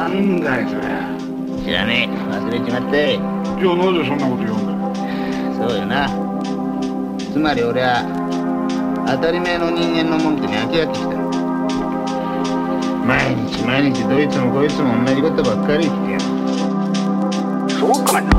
なんだよそれ知らねえ。忘れちまって。じゃあなぜそんなこと言うんだよ。そうよな。つまり俺は当たり前の人間の文句に飽き飽きした毎日毎日どいつもこいつも同じことばっかり言ってよそうかな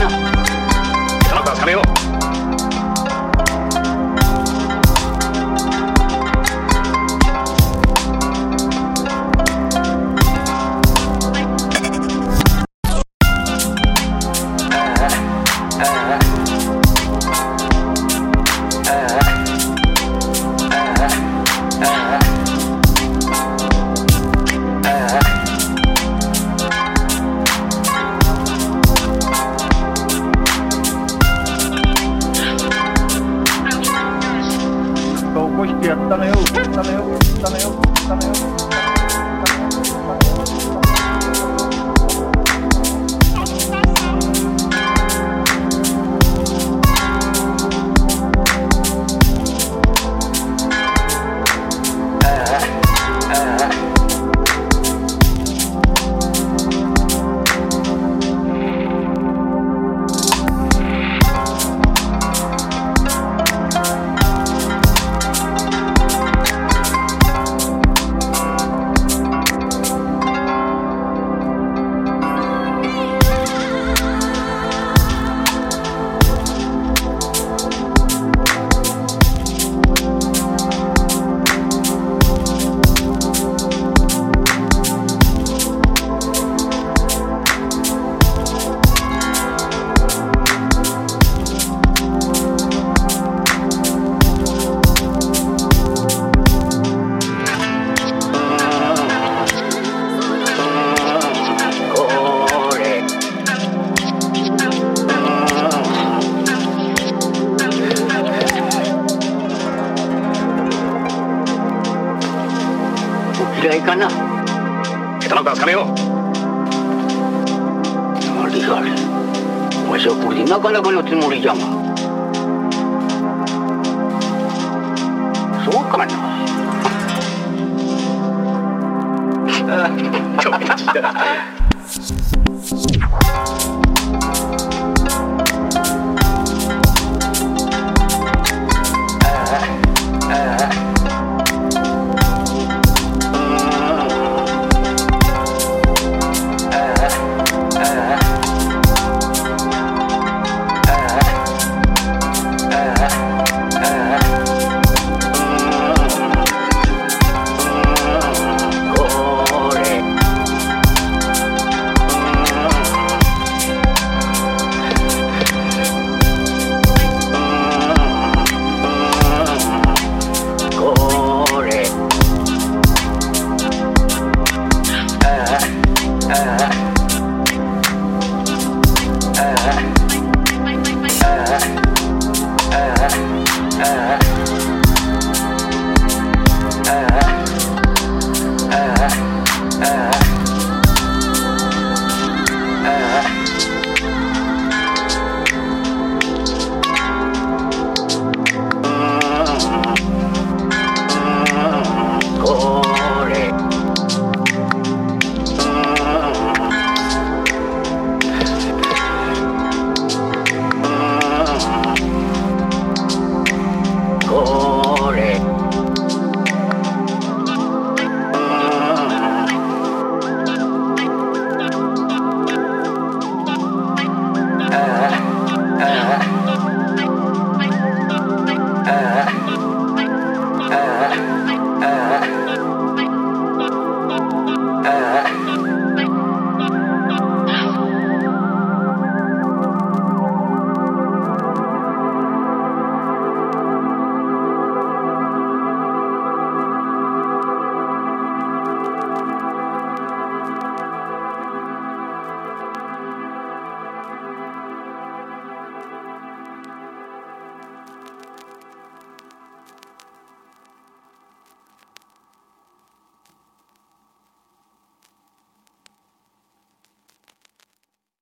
up. お嫌いかな。その子は食べよれわしはこれでなかなかのつもりじゃが。そうかな。ちょっと